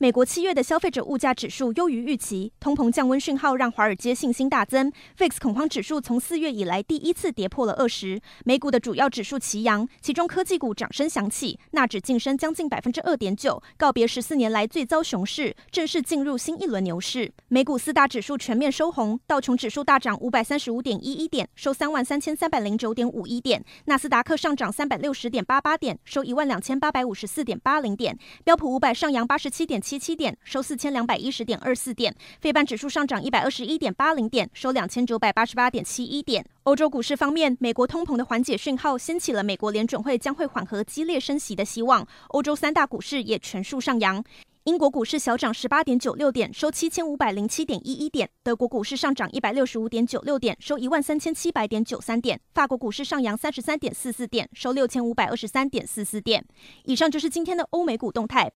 美国七月的消费者物价指数优于预期，通膨降温讯号让华尔街信心大增。VIX 恐慌指数从四月以来第一次跌破了二十。美股的主要指数齐扬，其中科技股掌声响起，纳指晋升将近百分之二点九，告别十四年来最遭熊市，正式进入新一轮牛市。美股四大指数全面收红，道琼指数大涨五百三十五点一一点，收三万三千三百零九点五一点；纳斯达克上涨三百六十点八八点，收一万两千八百五十四点八零点；标普五百上扬八十七点。七七点，收四千两百一十点二四点，非半指数上涨一百二十一点八零点，收两千九百八十八点七一点。欧洲股市方面，美国通膨的缓解讯号掀起了美国联准会将会缓和激烈升息的希望。欧洲三大股市也全数上扬，英国股市小涨十八点九六点，收七千五百零七点一一点；德国股市上涨一百六十五点九六点，收一万三千七百点九三点；法国股市上扬三十三点四四点，收六千五百二十三点四四点。以上就是今天的欧美股动态。